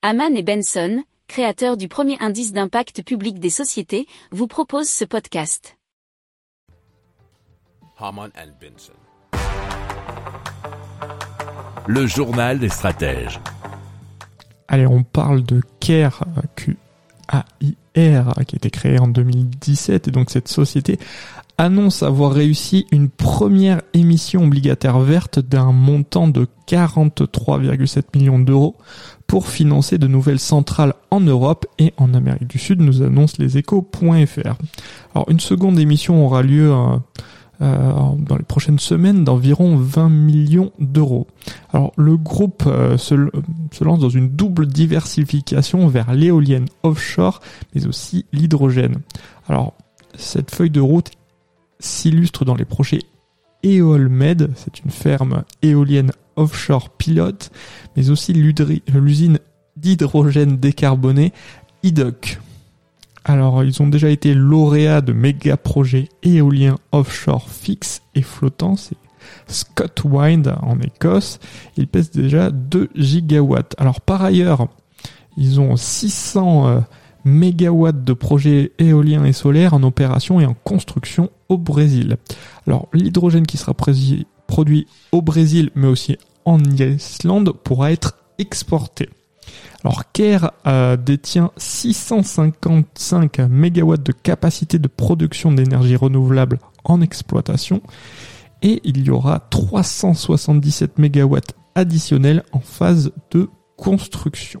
Haman et Benson, créateurs du premier indice d'impact public des sociétés, vous proposent ce podcast. Haman and Benson. Le journal des stratèges. Allez, on parle de CARE, Q-A-I-R, qui a été créé en 2017, et donc cette société annonce avoir réussi une première émission obligataire verte d'un montant de 43,7 millions d'euros pour financer de nouvelles centrales en Europe et en Amérique du Sud, nous annonce leséchos.fr. Alors une seconde émission aura lieu euh, euh, dans les prochaines semaines d'environ 20 millions d'euros. Alors le groupe euh, se, se, lance dans une double diversification vers l'éolienne offshore, mais aussi l'hydrogène. Alors cette feuille de route s'illustre dans les projets EolMed, c'est une ferme éolienne offshore pilote, mais aussi l'usine d'hydrogène décarboné IDOC. Alors, ils ont déjà été lauréats de méga projets éoliens offshore fixes et flottants. C'est Scott Wind en Écosse. Ils pèsent déjà 2 gigawatts. Alors, par ailleurs, ils ont 600 mégawatts de projets éoliens et solaires en opération et en construction au Brésil. Alors l'hydrogène qui sera produit au Brésil mais aussi en Islande pourra être exporté. Alors Care euh, détient 655 mégawatts de capacité de production d'énergie renouvelable en exploitation et il y aura 377 mégawatts additionnels en phase de construction.